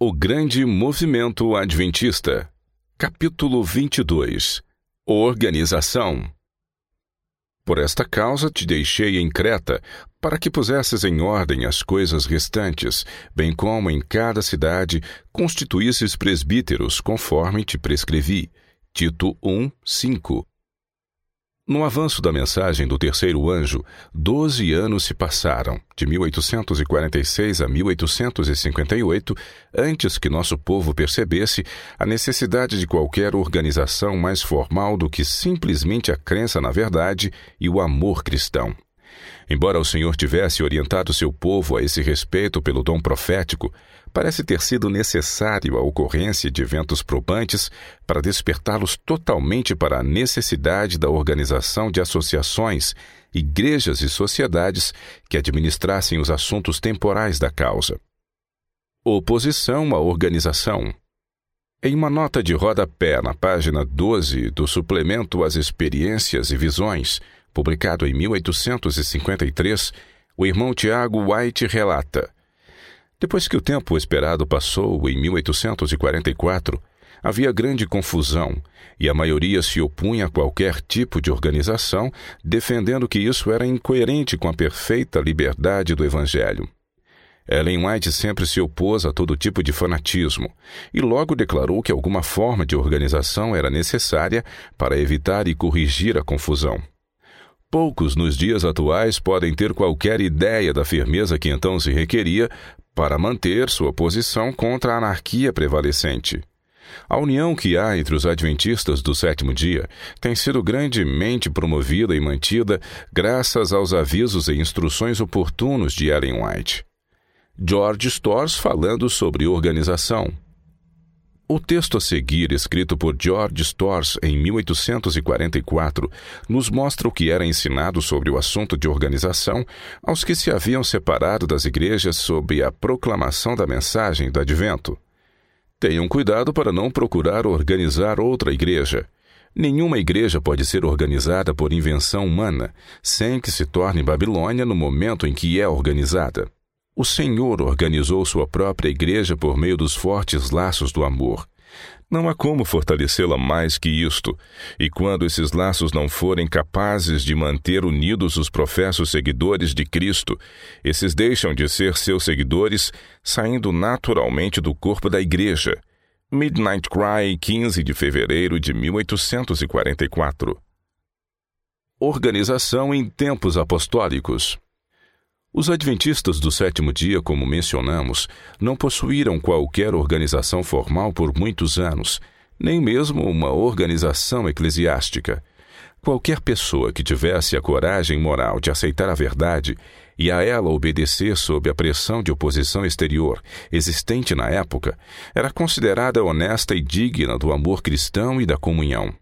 O Grande Movimento Adventista, capítulo 22 Organização. Por esta causa te deixei em Creta, para que pusesses em ordem as coisas restantes, bem como em cada cidade constituísses presbíteros, conforme te prescrevi. Tito 1, 5. No avanço da mensagem do terceiro anjo, doze anos se passaram, de 1846 a 1858, antes que nosso povo percebesse a necessidade de qualquer organização mais formal do que simplesmente a crença na verdade e o amor cristão. Embora o Senhor tivesse orientado seu povo a esse respeito pelo dom profético, parece ter sido necessário a ocorrência de eventos probantes para despertá-los totalmente para a necessidade da organização de associações, igrejas e sociedades que administrassem os assuntos temporais da causa. Oposição à organização. Em uma nota de rodapé na página 12 do suplemento às Experiências e Visões, publicado em 1853, o irmão Tiago White relata: Depois que o tempo esperado passou, em 1844, havia grande confusão e a maioria se opunha a qualquer tipo de organização, defendendo que isso era incoerente com a perfeita liberdade do Evangelho. Ellen White sempre se opôs a todo tipo de fanatismo e logo declarou que alguma forma de organização era necessária para evitar e corrigir a confusão. Poucos nos dias atuais podem ter qualquer ideia da firmeza que então se requeria para manter sua posição contra a anarquia prevalecente. A união que há entre os adventistas do sétimo dia tem sido grandemente promovida e mantida graças aos avisos e instruções oportunos de Ellen White. George Storrs falando sobre organização. O texto a seguir, escrito por George Storrs em 1844, nos mostra o que era ensinado sobre o assunto de organização aos que se haviam separado das igrejas sob a proclamação da mensagem do advento. Tenham cuidado para não procurar organizar outra igreja. Nenhuma igreja pode ser organizada por invenção humana, sem que se torne Babilônia no momento em que é organizada. O Senhor organizou sua própria igreja por meio dos fortes laços do amor. Não há como fortalecê-la mais que isto, e quando esses laços não forem capazes de manter unidos os professos seguidores de Cristo, esses deixam de ser seus seguidores, saindo naturalmente do corpo da igreja. Midnight Cry, 15 de fevereiro de 1844. Organização em tempos apostólicos. Os adventistas do sétimo dia, como mencionamos, não possuíram qualquer organização formal por muitos anos, nem mesmo uma organização eclesiástica. Qualquer pessoa que tivesse a coragem moral de aceitar a verdade e a ela obedecer sob a pressão de oposição exterior existente na época, era considerada honesta e digna do amor cristão e da comunhão.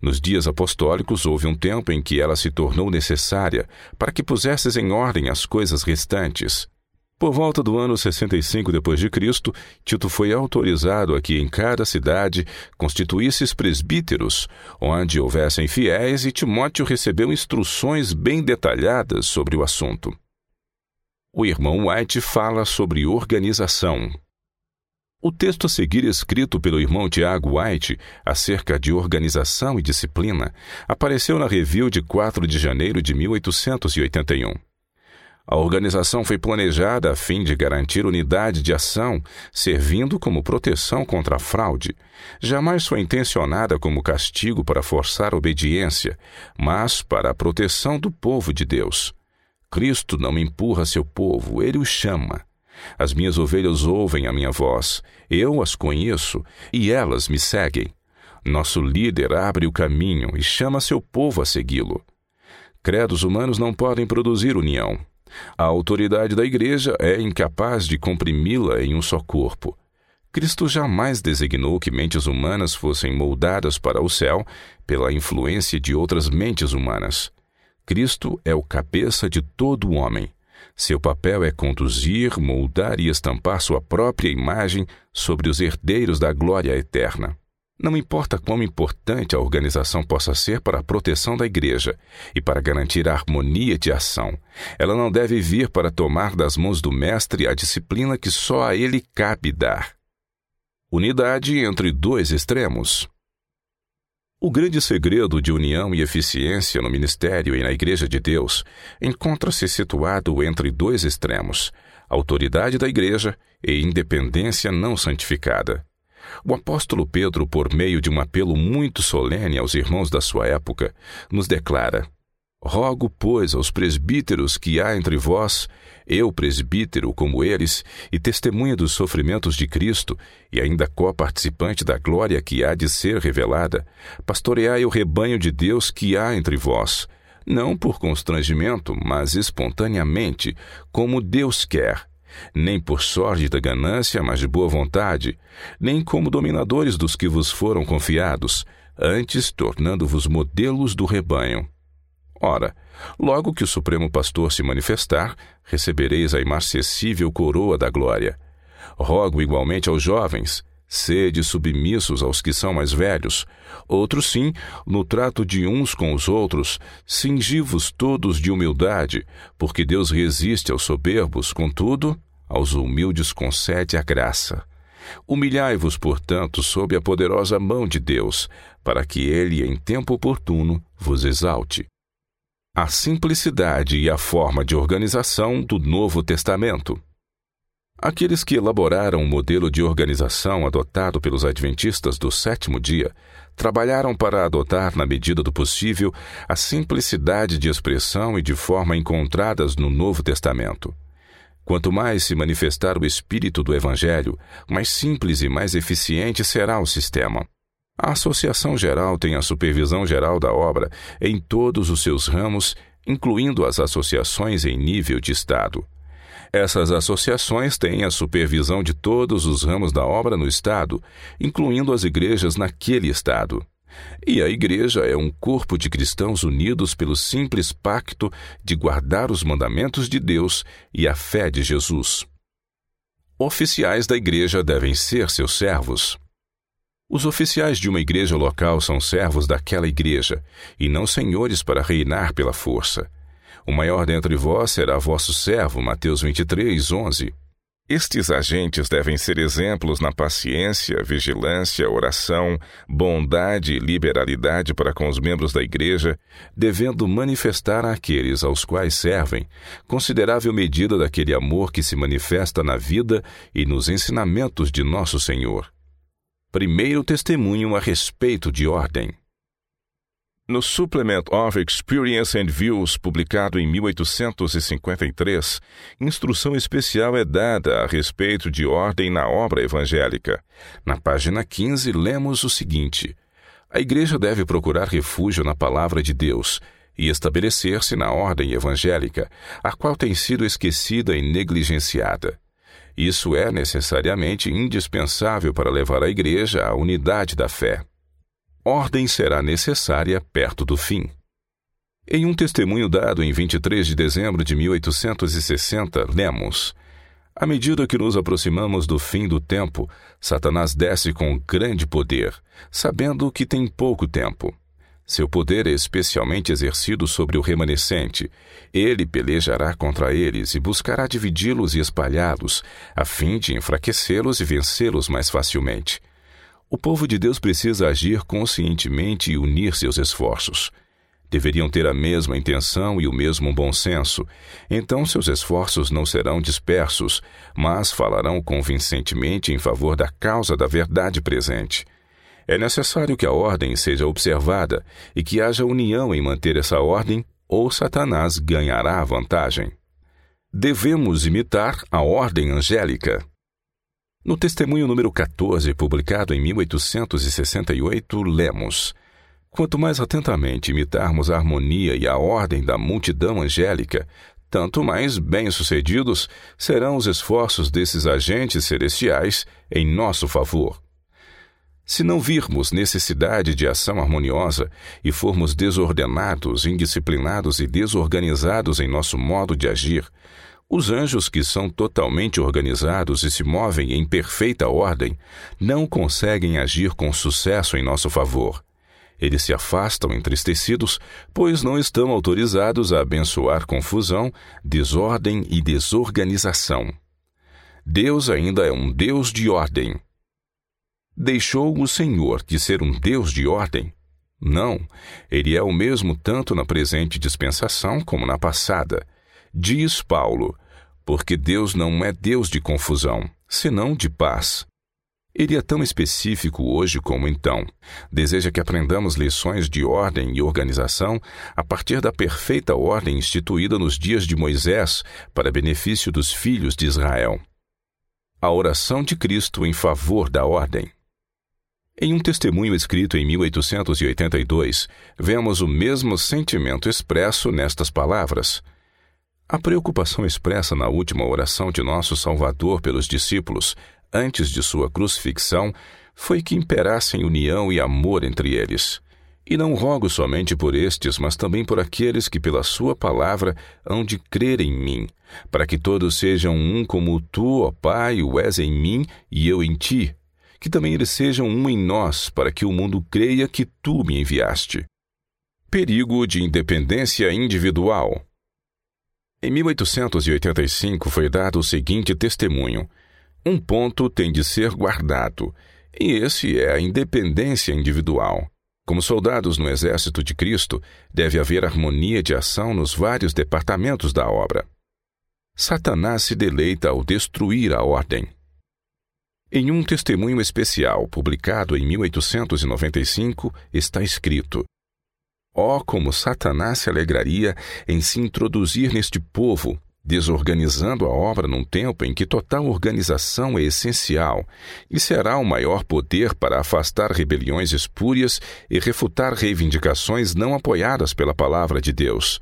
Nos dias apostólicos houve um tempo em que ela se tornou necessária para que pusesses em ordem as coisas restantes. Por volta do ano 65 depois de Cristo, Tito foi autorizado a que em cada cidade constituísses presbíteros, onde houvessem fiéis, e Timóteo recebeu instruções bem detalhadas sobre o assunto. O irmão White fala sobre organização. O texto a seguir, escrito pelo irmão Tiago White, acerca de organização e disciplina, apareceu na review de 4 de janeiro de 1881. A organização foi planejada a fim de garantir unidade de ação, servindo como proteção contra a fraude. Jamais foi intencionada como castigo para forçar obediência, mas para a proteção do povo de Deus. Cristo não empurra seu povo, ele o chama. As minhas ovelhas ouvem a minha voz, eu as conheço e elas me seguem. Nosso líder abre o caminho e chama seu povo a segui-lo. Credos humanos não podem produzir união. A autoridade da igreja é incapaz de comprimi-la em um só corpo. Cristo jamais designou que mentes humanas fossem moldadas para o céu pela influência de outras mentes humanas. Cristo é o cabeça de todo homem. Seu papel é conduzir, moldar e estampar sua própria imagem sobre os herdeiros da glória eterna. Não importa quão importante a organização possa ser para a proteção da igreja e para garantir a harmonia de ação, ela não deve vir para tomar das mãos do Mestre a disciplina que só a ele cabe dar. Unidade entre dois extremos. O grande segredo de união e eficiência no ministério e na Igreja de Deus encontra-se situado entre dois extremos: autoridade da Igreja e independência não santificada. O apóstolo Pedro, por meio de um apelo muito solene aos irmãos da sua época, nos declara: Rogo, pois, aos presbíteros que há entre vós, eu, presbítero, como eles, e testemunha dos sofrimentos de Cristo, e ainda co-participante da glória que há de ser revelada, pastoreai o rebanho de Deus que há entre vós, não por constrangimento, mas espontaneamente, como Deus quer, nem por sorte da ganância, mas de boa vontade, nem como dominadores dos que vos foram confiados, antes tornando-vos modelos do rebanho. Ora, logo que o Supremo Pastor se manifestar, recebereis a imarcessível coroa da glória. Rogo igualmente aos jovens, sede submissos aos que são mais velhos. Outros sim, no trato de uns com os outros, cingivos todos de humildade, porque Deus resiste aos soberbos, contudo, aos humildes concede a graça. Humilhai-vos, portanto, sob a poderosa mão de Deus, para que ele, em tempo oportuno, vos exalte a simplicidade e a forma de organização do Novo Testamento. Aqueles que elaboraram o modelo de organização adotado pelos adventistas do sétimo dia trabalharam para adotar, na medida do possível, a simplicidade de expressão e de forma encontradas no Novo Testamento. Quanto mais se manifestar o espírito do Evangelho, mais simples e mais eficiente será o sistema. A Associação Geral tem a supervisão geral da obra em todos os seus ramos, incluindo as associações em nível de Estado. Essas associações têm a supervisão de todos os ramos da obra no Estado, incluindo as igrejas naquele Estado. E a Igreja é um corpo de cristãos unidos pelo simples pacto de guardar os mandamentos de Deus e a fé de Jesus. Oficiais da Igreja devem ser seus servos. Os oficiais de uma igreja local são servos daquela igreja, e não senhores para reinar pela força. O maior dentre vós será vosso servo. Mateus 23, 11. Estes agentes devem ser exemplos na paciência, vigilância, oração, bondade e liberalidade para com os membros da igreja, devendo manifestar àqueles aos quais servem considerável medida daquele amor que se manifesta na vida e nos ensinamentos de nosso Senhor. Primeiro testemunho a respeito de ordem. No Supplement of Experience and Views, publicado em 1853, instrução especial é dada a respeito de ordem na obra evangélica. Na página 15, lemos o seguinte: A Igreja deve procurar refúgio na palavra de Deus e estabelecer-se na ordem evangélica, a qual tem sido esquecida e negligenciada. Isso é necessariamente indispensável para levar a Igreja à unidade da fé. Ordem será necessária perto do fim. Em um testemunho dado em 23 de dezembro de 1860, lemos: À medida que nos aproximamos do fim do tempo, Satanás desce com grande poder, sabendo que tem pouco tempo. Seu poder é especialmente exercido sobre o remanescente. Ele pelejará contra eles e buscará dividi-los e espalhá-los, a fim de enfraquecê-los e vencê-los mais facilmente. O povo de Deus precisa agir conscientemente e unir seus esforços. Deveriam ter a mesma intenção e o mesmo bom senso. Então seus esforços não serão dispersos, mas falarão convincentemente em favor da causa da verdade presente. É necessário que a ordem seja observada e que haja união em manter essa ordem, ou Satanás ganhará a vantagem. Devemos imitar a ordem angélica. No testemunho número 14, publicado em 1868, lemos: Quanto mais atentamente imitarmos a harmonia e a ordem da multidão angélica, tanto mais bem-sucedidos serão os esforços desses agentes celestiais em nosso favor. Se não virmos necessidade de ação harmoniosa e formos desordenados, indisciplinados e desorganizados em nosso modo de agir, os anjos que são totalmente organizados e se movem em perfeita ordem não conseguem agir com sucesso em nosso favor. Eles se afastam entristecidos, pois não estão autorizados a abençoar confusão, desordem e desorganização. Deus ainda é um Deus de ordem. Deixou o Senhor de ser um Deus de ordem? Não, ele é o mesmo tanto na presente dispensação como na passada. Diz Paulo, porque Deus não é Deus de confusão, senão de paz. Ele é tão específico hoje como então. Deseja que aprendamos lições de ordem e organização a partir da perfeita ordem instituída nos dias de Moisés para benefício dos filhos de Israel. A oração de Cristo em favor da ordem. Em um testemunho escrito em 1882, vemos o mesmo sentimento expresso nestas palavras. A preocupação expressa na última oração de nosso Salvador pelos discípulos, antes de sua crucifixão, foi que imperassem união e amor entre eles. E não rogo somente por estes, mas também por aqueles que, pela Sua palavra, hão de crer em mim, para que todos sejam um como tu, ó Pai, o és em mim e eu em ti, que também eles sejam um em nós, para que o mundo creia que tu me enviaste. Perigo de independência individual. Em 1885 foi dado o seguinte testemunho: um ponto tem de ser guardado, e esse é a independência individual. Como soldados no exército de Cristo, deve haver harmonia de ação nos vários departamentos da obra. Satanás se deleita ao destruir a ordem. Em um testemunho especial publicado em 1895, está escrito: Ó, oh, como Satanás se alegraria em se introduzir neste povo, desorganizando a obra num tempo em que total organização é essencial, e será o maior poder para afastar rebeliões espúrias e refutar reivindicações não apoiadas pela palavra de Deus.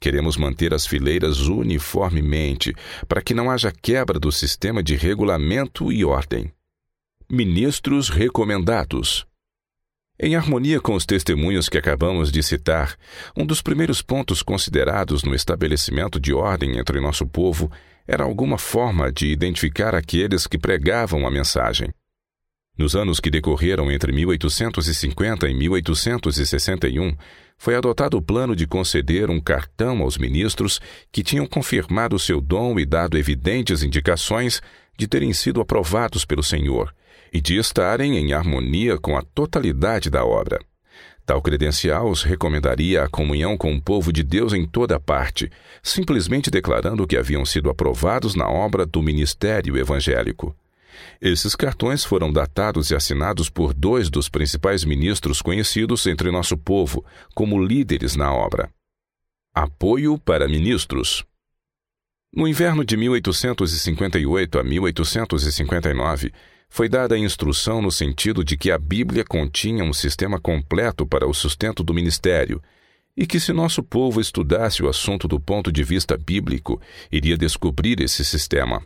Queremos manter as fileiras uniformemente, para que não haja quebra do sistema de regulamento e ordem. Ministros recomendados. Em harmonia com os testemunhos que acabamos de citar, um dos primeiros pontos considerados no estabelecimento de ordem entre nosso povo era alguma forma de identificar aqueles que pregavam a mensagem. Nos anos que decorreram entre 1850 e 1861, foi adotado o plano de conceder um cartão aos ministros que tinham confirmado seu dom e dado evidentes indicações de terem sido aprovados pelo Senhor e de estarem em harmonia com a totalidade da obra. Tal credencial os recomendaria a comunhão com o povo de Deus em toda parte, simplesmente declarando que haviam sido aprovados na obra do ministério evangélico. Esses cartões foram datados e assinados por dois dos principais ministros conhecidos entre nosso povo como líderes na obra. Apoio para ministros. No inverno de 1858 a 1859, foi dada a instrução no sentido de que a Bíblia continha um sistema completo para o sustento do ministério e que, se nosso povo estudasse o assunto do ponto de vista bíblico, iria descobrir esse sistema.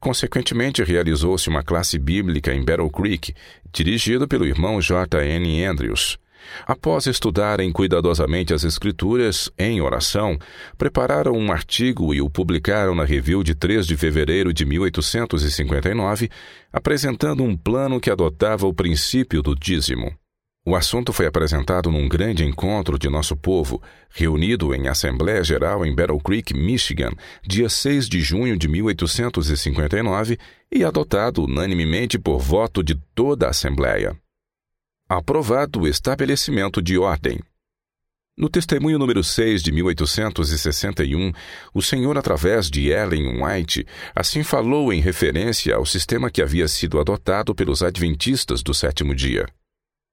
Consequentemente, realizou-se uma classe bíblica em Battle Creek, dirigida pelo irmão J. N. Andrews. Após estudarem cuidadosamente as Escrituras em oração, prepararam um artigo e o publicaram na Review de 3 de fevereiro de 1859, apresentando um plano que adotava o princípio do dízimo. O assunto foi apresentado num grande encontro de nosso povo, reunido em Assembleia Geral em Battle Creek, Michigan, dia 6 de junho de 1859, e adotado unanimemente por voto de toda a Assembleia. Aprovado o estabelecimento de ordem. No testemunho número 6 de 1861, o Senhor, através de Ellen White, assim falou em referência ao sistema que havia sido adotado pelos adventistas do sétimo dia.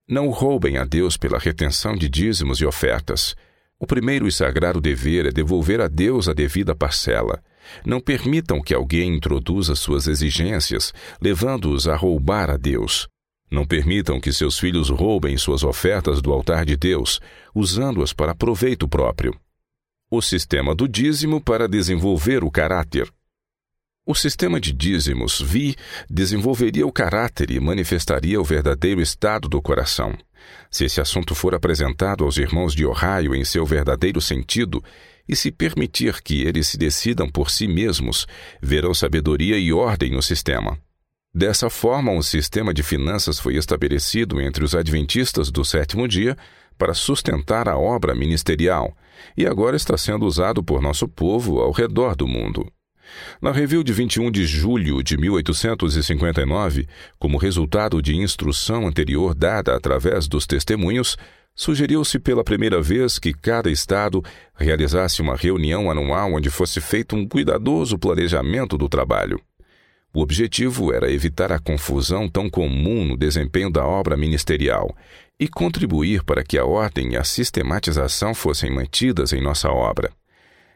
Não roubem a Deus pela retenção de dízimos e ofertas. O primeiro e sagrado dever é devolver a Deus a devida parcela. Não permitam que alguém introduza suas exigências, levando-os a roubar a Deus. Não permitam que seus filhos roubem suas ofertas do altar de Deus, usando-as para proveito próprio. O sistema do dízimo para desenvolver o caráter. O sistema de dízimos vi desenvolveria o caráter e manifestaria o verdadeiro estado do coração. Se esse assunto for apresentado aos irmãos de Ohio em seu verdadeiro sentido, e se permitir que eles se decidam por si mesmos, verão sabedoria e ordem no sistema. Dessa forma, um sistema de finanças foi estabelecido entre os adventistas do sétimo dia para sustentar a obra ministerial, e agora está sendo usado por nosso povo ao redor do mundo. Na review de 21 de julho de 1859, como resultado de instrução anterior dada através dos testemunhos, sugeriu-se pela primeira vez que cada estado realizasse uma reunião anual onde fosse feito um cuidadoso planejamento do trabalho. O objetivo era evitar a confusão tão comum no desempenho da obra ministerial e contribuir para que a ordem e a sistematização fossem mantidas em nossa obra.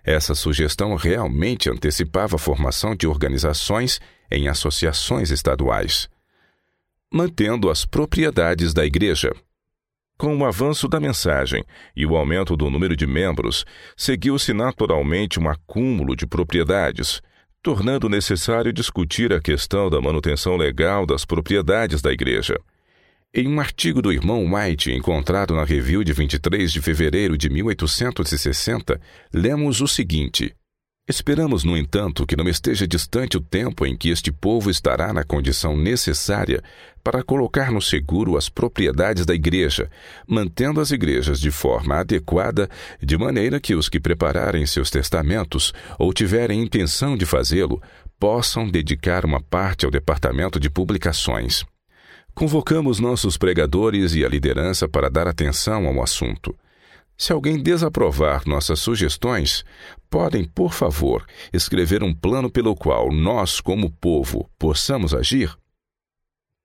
Essa sugestão realmente antecipava a formação de organizações em associações estaduais. Mantendo as propriedades da Igreja. Com o avanço da mensagem e o aumento do número de membros, seguiu-se naturalmente um acúmulo de propriedades, tornando necessário discutir a questão da manutenção legal das propriedades da Igreja. Em um artigo do irmão White encontrado na Review de 23 de fevereiro de 1860, lemos o seguinte: Esperamos, no entanto, que não esteja distante o tempo em que este povo estará na condição necessária para colocar no seguro as propriedades da igreja, mantendo as igrejas de forma adequada, de maneira que os que prepararem seus testamentos ou tiverem intenção de fazê-lo possam dedicar uma parte ao departamento de publicações. Convocamos nossos pregadores e a liderança para dar atenção ao assunto. Se alguém desaprovar nossas sugestões, podem, por favor, escrever um plano pelo qual nós, como povo, possamos agir?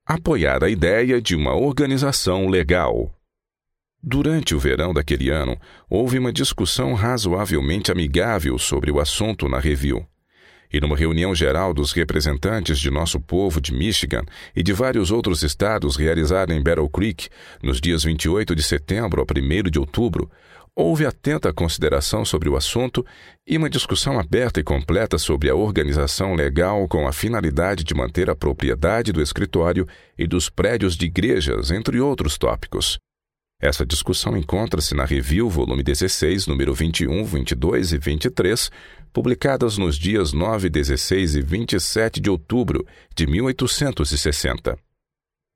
Apoiar a ideia de uma organização legal. Durante o verão daquele ano, houve uma discussão razoavelmente amigável sobre o assunto na review e numa reunião geral dos representantes de nosso povo de Michigan e de vários outros estados realizada em Battle Creek nos dias 28 de setembro a 1 de outubro, houve atenta consideração sobre o assunto e uma discussão aberta e completa sobre a organização legal com a finalidade de manter a propriedade do escritório e dos prédios de igrejas, entre outros tópicos. Essa discussão encontra-se na Review, volume 16, número 21, 22 e 23, publicadas nos dias 9, 16 e 27 de outubro de 1860.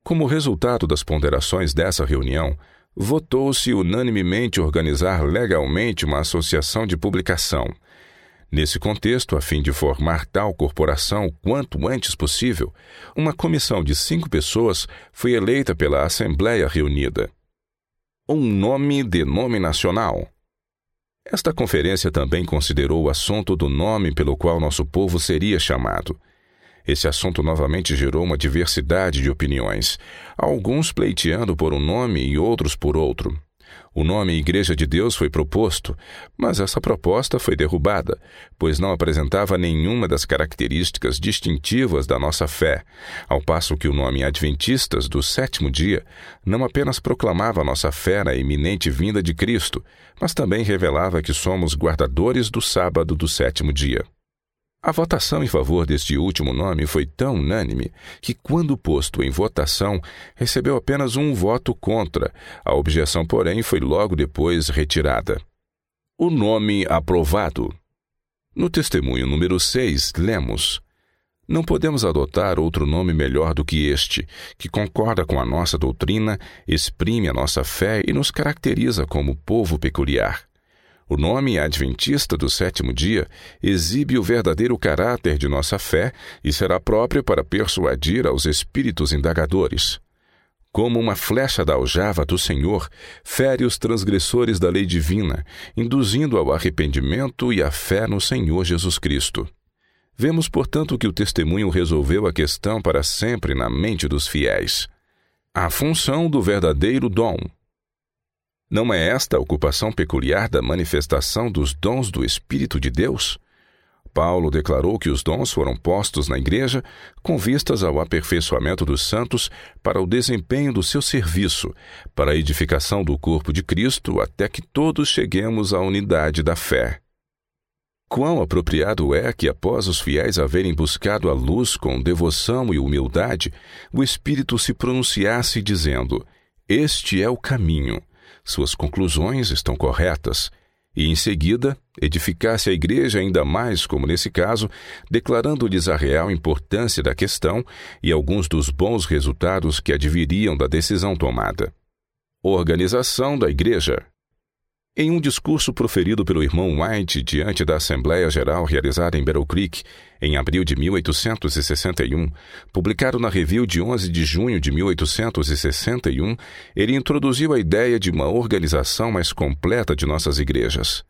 Como resultado das ponderações dessa reunião, votou-se unanimemente organizar legalmente uma associação de publicação. Nesse contexto, a fim de formar tal corporação quanto antes possível, uma comissão de cinco pessoas foi eleita pela Assembleia reunida. Um nome denominacional. Esta conferência também considerou o assunto do nome pelo qual nosso povo seria chamado. Esse assunto novamente gerou uma diversidade de opiniões, alguns pleiteando por um nome e outros por outro. O nome Igreja de Deus foi proposto, mas essa proposta foi derrubada, pois não apresentava nenhuma das características distintivas da nossa fé, ao passo que o nome Adventistas do sétimo dia não apenas proclamava nossa fé na iminente vinda de Cristo, mas também revelava que somos guardadores do sábado do sétimo dia. A votação em favor deste último nome foi tão unânime que, quando posto em votação, recebeu apenas um voto contra. A objeção, porém, foi logo depois retirada. O nome aprovado. No testemunho número 6, lemos: Não podemos adotar outro nome melhor do que este, que concorda com a nossa doutrina, exprime a nossa fé e nos caracteriza como povo peculiar. O nome Adventista do sétimo dia exibe o verdadeiro caráter de nossa fé e será próprio para persuadir aos espíritos indagadores. Como uma flecha da aljava do Senhor, fere os transgressores da lei divina, induzindo ao arrependimento e à fé no Senhor Jesus Cristo. Vemos, portanto, que o testemunho resolveu a questão para sempre na mente dos fiéis. A função do verdadeiro dom. Não é esta a ocupação peculiar da manifestação dos dons do Espírito de Deus? Paulo declarou que os dons foram postos na igreja com vistas ao aperfeiçoamento dos santos para o desempenho do seu serviço, para a edificação do corpo de Cristo, até que todos cheguemos à unidade da fé. Quão apropriado é que, após os fiéis haverem buscado a luz com devoção e humildade, o Espírito se pronunciasse dizendo: Este é o caminho suas conclusões estão corretas, e em seguida edificasse a igreja ainda mais, como nesse caso, declarando-lhes a real importância da questão e alguns dos bons resultados que adviriam da decisão tomada. Organização da igreja. Em um discurso proferido pelo irmão White diante da Assembleia Geral realizada em Battle Creek, em abril de 1861, publicado na Review de 11 de junho de 1861, ele introduziu a ideia de uma organização mais completa de nossas igrejas.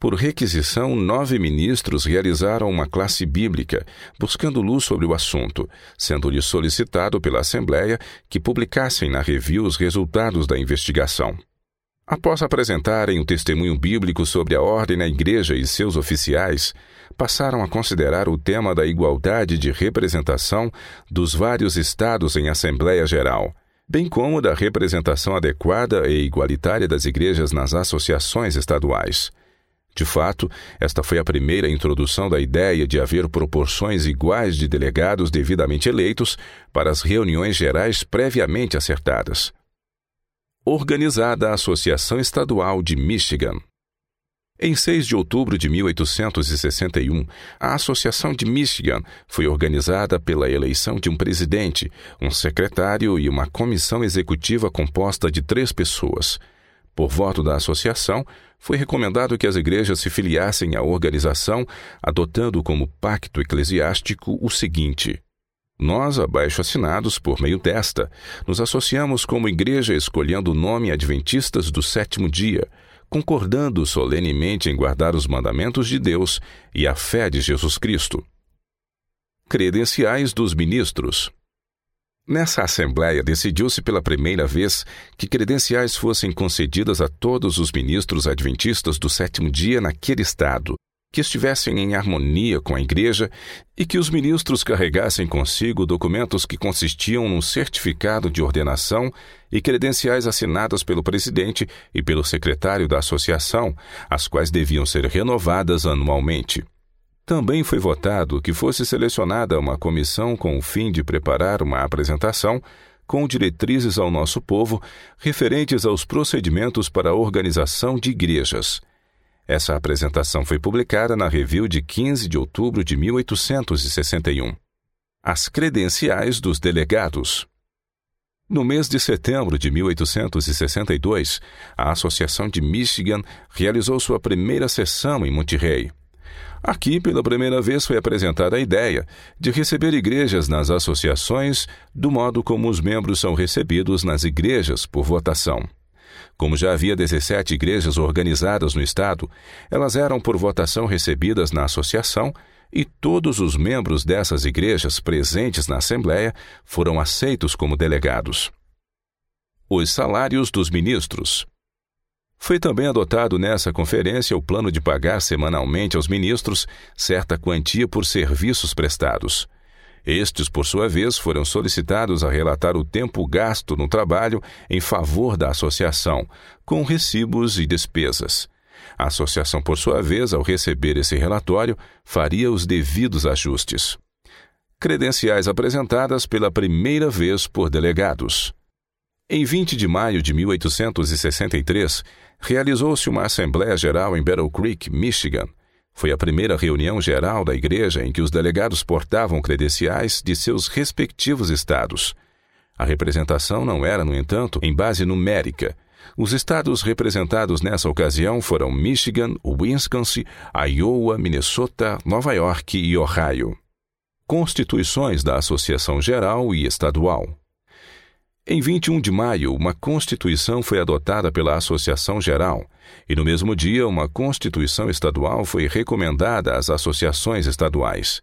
Por requisição, nove ministros realizaram uma classe bíblica, buscando luz sobre o assunto, sendo-lhe solicitado pela Assembleia que publicassem na review os resultados da investigação. Após apresentarem o testemunho bíblico sobre a ordem na igreja e seus oficiais, passaram a considerar o tema da igualdade de representação dos vários estados em Assembleia Geral, bem como da representação adequada e igualitária das igrejas nas associações estaduais. De fato, esta foi a primeira introdução da ideia de haver proporções iguais de delegados devidamente eleitos para as reuniões gerais previamente acertadas. Organizada a Associação Estadual de Michigan. Em 6 de outubro de 1861, a Associação de Michigan foi organizada pela eleição de um presidente, um secretário e uma comissão executiva composta de três pessoas. Por voto da associação, foi recomendado que as igrejas se filiassem à organização, adotando como pacto eclesiástico o seguinte: Nós, abaixo assinados por meio desta, nos associamos como igreja escolhendo o nome Adventistas do sétimo dia, concordando solenemente em guardar os mandamentos de Deus e a fé de Jesus Cristo. Credenciais dos ministros. Nessa Assembleia, decidiu-se pela primeira vez que credenciais fossem concedidas a todos os ministros adventistas do sétimo dia naquele Estado, que estivessem em harmonia com a Igreja e que os ministros carregassem consigo documentos que consistiam num certificado de ordenação e credenciais assinadas pelo presidente e pelo secretário da associação, as quais deviam ser renovadas anualmente. Também foi votado que fosse selecionada uma comissão com o fim de preparar uma apresentação com diretrizes ao nosso povo referentes aos procedimentos para a organização de igrejas. Essa apresentação foi publicada na Review de 15 de outubro de 1861. As credenciais dos delegados. No mês de setembro de 1862, a Associação de Michigan realizou sua primeira sessão em Monterrey. Aqui, pela primeira vez, foi apresentada a ideia de receber igrejas nas associações do modo como os membros são recebidos nas igrejas por votação. Como já havia 17 igrejas organizadas no Estado, elas eram por votação recebidas na associação e todos os membros dessas igrejas presentes na Assembleia foram aceitos como delegados. Os salários dos ministros. Foi também adotado nessa conferência o plano de pagar semanalmente aos ministros certa quantia por serviços prestados. Estes, por sua vez, foram solicitados a relatar o tempo gasto no trabalho em favor da associação, com recibos e despesas. A associação, por sua vez, ao receber esse relatório, faria os devidos ajustes. Credenciais apresentadas pela primeira vez por delegados. Em 20 de maio de 1863, realizou-se uma Assembleia Geral em Battle Creek, Michigan. Foi a primeira reunião geral da igreja em que os delegados portavam credenciais de seus respectivos estados. A representação não era, no entanto, em base numérica. Os estados representados nessa ocasião foram Michigan, Wisconsin, Iowa, Minnesota, Nova York e Ohio. Constituições da Associação Geral e Estadual. Em 21 de maio, uma Constituição foi adotada pela Associação Geral, e no mesmo dia, uma Constituição Estadual foi recomendada às associações estaduais.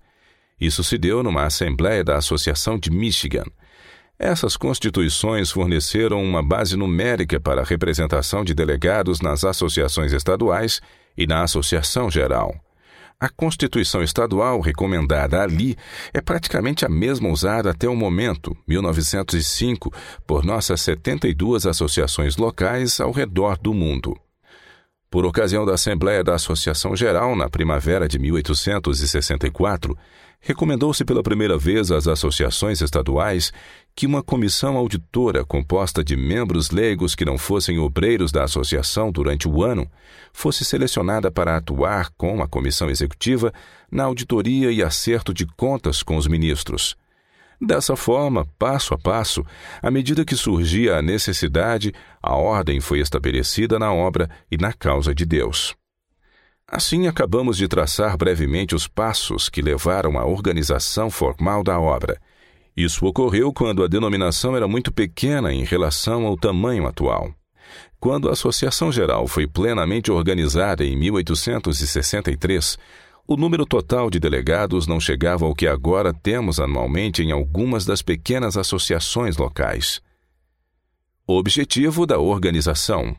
Isso se deu numa Assembleia da Associação de Michigan. Essas constituições forneceram uma base numérica para a representação de delegados nas associações estaduais e na Associação Geral. A Constituição Estadual recomendada ali é praticamente a mesma usada até o momento, 1905, por nossas 72 associações locais ao redor do mundo. Por ocasião da Assembleia da Associação Geral, na primavera de 1864, recomendou-se pela primeira vez às associações estaduais que uma comissão auditora composta de membros leigos que não fossem obreiros da associação durante o ano fosse selecionada para atuar com a comissão executiva na auditoria e acerto de contas com os ministros. Dessa forma, passo a passo, à medida que surgia a necessidade, a ordem foi estabelecida na obra e na causa de Deus. Assim, acabamos de traçar brevemente os passos que levaram à organização formal da obra. Isso ocorreu quando a denominação era muito pequena em relação ao tamanho atual. Quando a Associação Geral foi plenamente organizada em 1863, o número total de delegados não chegava ao que agora temos anualmente em algumas das pequenas associações locais. Objetivo da organização: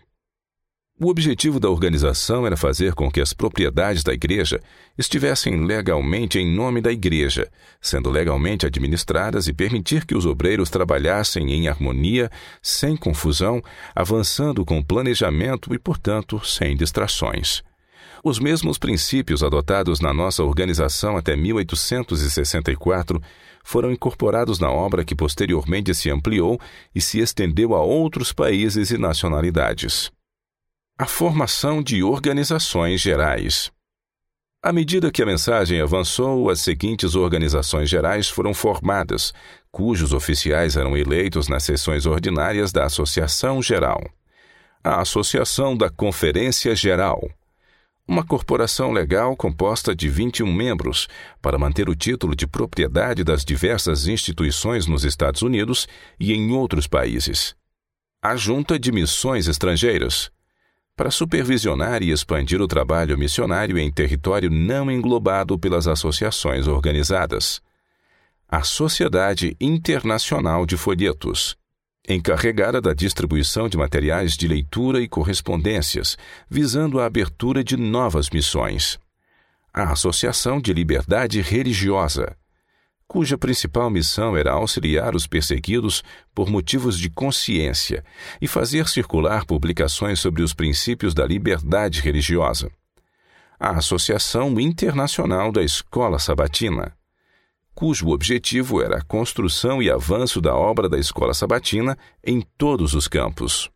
O objetivo da organização era fazer com que as propriedades da igreja estivessem legalmente em nome da igreja, sendo legalmente administradas e permitir que os obreiros trabalhassem em harmonia, sem confusão, avançando com planejamento e, portanto, sem distrações. Os mesmos princípios adotados na nossa organização até 1864 foram incorporados na obra que posteriormente se ampliou e se estendeu a outros países e nacionalidades. A formação de organizações gerais. À medida que a mensagem avançou, as seguintes organizações gerais foram formadas, cujos oficiais eram eleitos nas sessões ordinárias da Associação Geral. A Associação da Conferência Geral, uma corporação legal composta de 21 membros para manter o título de propriedade das diversas instituições nos Estados Unidos e em outros países. A Junta de Missões Estrangeiras, para supervisionar e expandir o trabalho missionário em território não englobado pelas associações organizadas. A Sociedade Internacional de Folhetos encarregada da distribuição de materiais de leitura e correspondências, visando a abertura de novas missões. A Associação de Liberdade Religiosa, cuja principal missão era auxiliar os perseguidos por motivos de consciência e fazer circular publicações sobre os princípios da liberdade religiosa. A Associação Internacional da Escola Sabatina, cujo objetivo era a construção e avanço da obra da Escola Sabatina em todos os campos.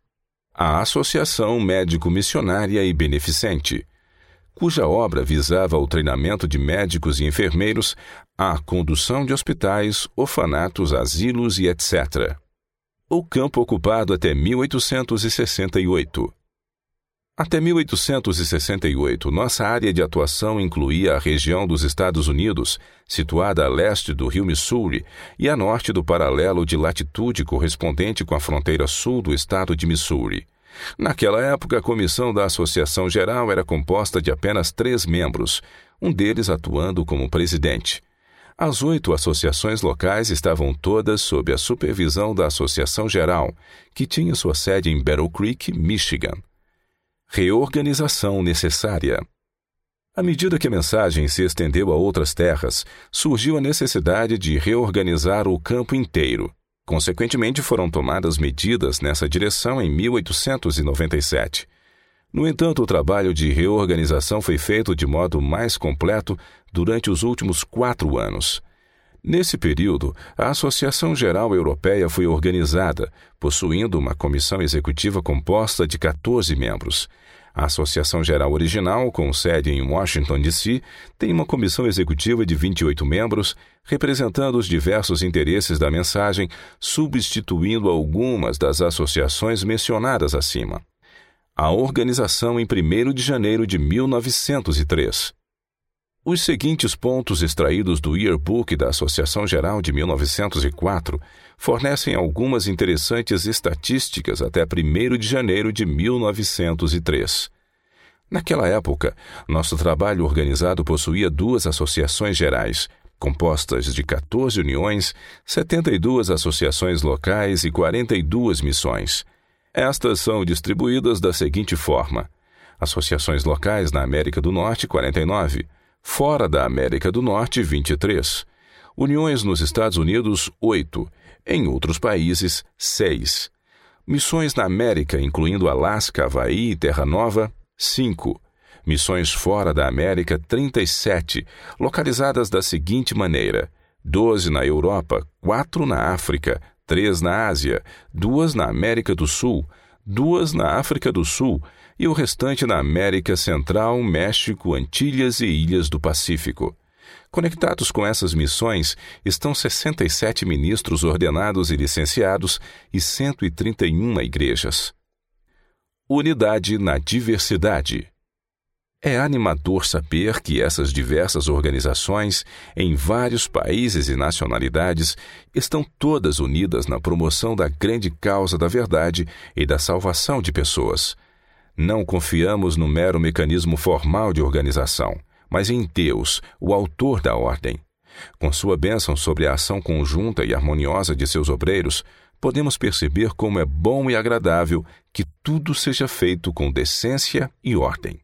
A Associação Médico-Missionária e Beneficente, cuja obra visava o treinamento de médicos e enfermeiros, a condução de hospitais, orfanatos, asilos e etc. O campo ocupado até 1868. Até 1868, nossa área de atuação incluía a região dos Estados Unidos, situada a leste do rio Missouri, e a norte do paralelo de latitude correspondente com a fronteira sul do estado de Missouri. Naquela época, a comissão da Associação Geral era composta de apenas três membros, um deles atuando como presidente. As oito associações locais estavam todas sob a supervisão da Associação Geral, que tinha sua sede em Battle Creek, Michigan. Reorganização necessária. À medida que a mensagem se estendeu a outras terras, surgiu a necessidade de reorganizar o campo inteiro. Consequentemente, foram tomadas medidas nessa direção em 1897. No entanto, o trabalho de reorganização foi feito de modo mais completo durante os últimos quatro anos. Nesse período, a Associação Geral Europeia foi organizada, possuindo uma comissão executiva composta de 14 membros. A Associação Geral Original, com sede em Washington, D.C., tem uma comissão executiva de 28 membros, representando os diversos interesses da mensagem, substituindo algumas das associações mencionadas acima. A organização em 1 de janeiro de 1903. Os seguintes pontos extraídos do Yearbook da Associação Geral de 1904 fornecem algumas interessantes estatísticas até 1 de janeiro de 1903. Naquela época, nosso trabalho organizado possuía duas associações gerais, compostas de 14 uniões, 72 associações locais e 42 missões. Estas são distribuídas da seguinte forma: associações locais na América do Norte, 49 Fora da América do Norte, 23. Uniões nos Estados Unidos, 8. Em outros países, 6. Missões na América, incluindo Alasca, Havaí e Terra Nova, 5. Missões fora da América, 37, localizadas da seguinte maneira: 12 na Europa, 4 na África, 3 na Ásia, 2 na América do Sul, 2 na África do Sul e o restante na América Central, México, Antilhas e Ilhas do Pacífico. Conectados com essas missões estão 67 ministros ordenados e licenciados e 131 igrejas. Unidade na diversidade. É animador saber que essas diversas organizações, em vários países e nacionalidades, estão todas unidas na promoção da grande causa da verdade e da salvação de pessoas. Não confiamos no mero mecanismo formal de organização mas em Deus, o Autor da ordem. Com sua bênção sobre a ação conjunta e harmoniosa de seus obreiros, podemos perceber como é bom e agradável que tudo seja feito com decência e ordem.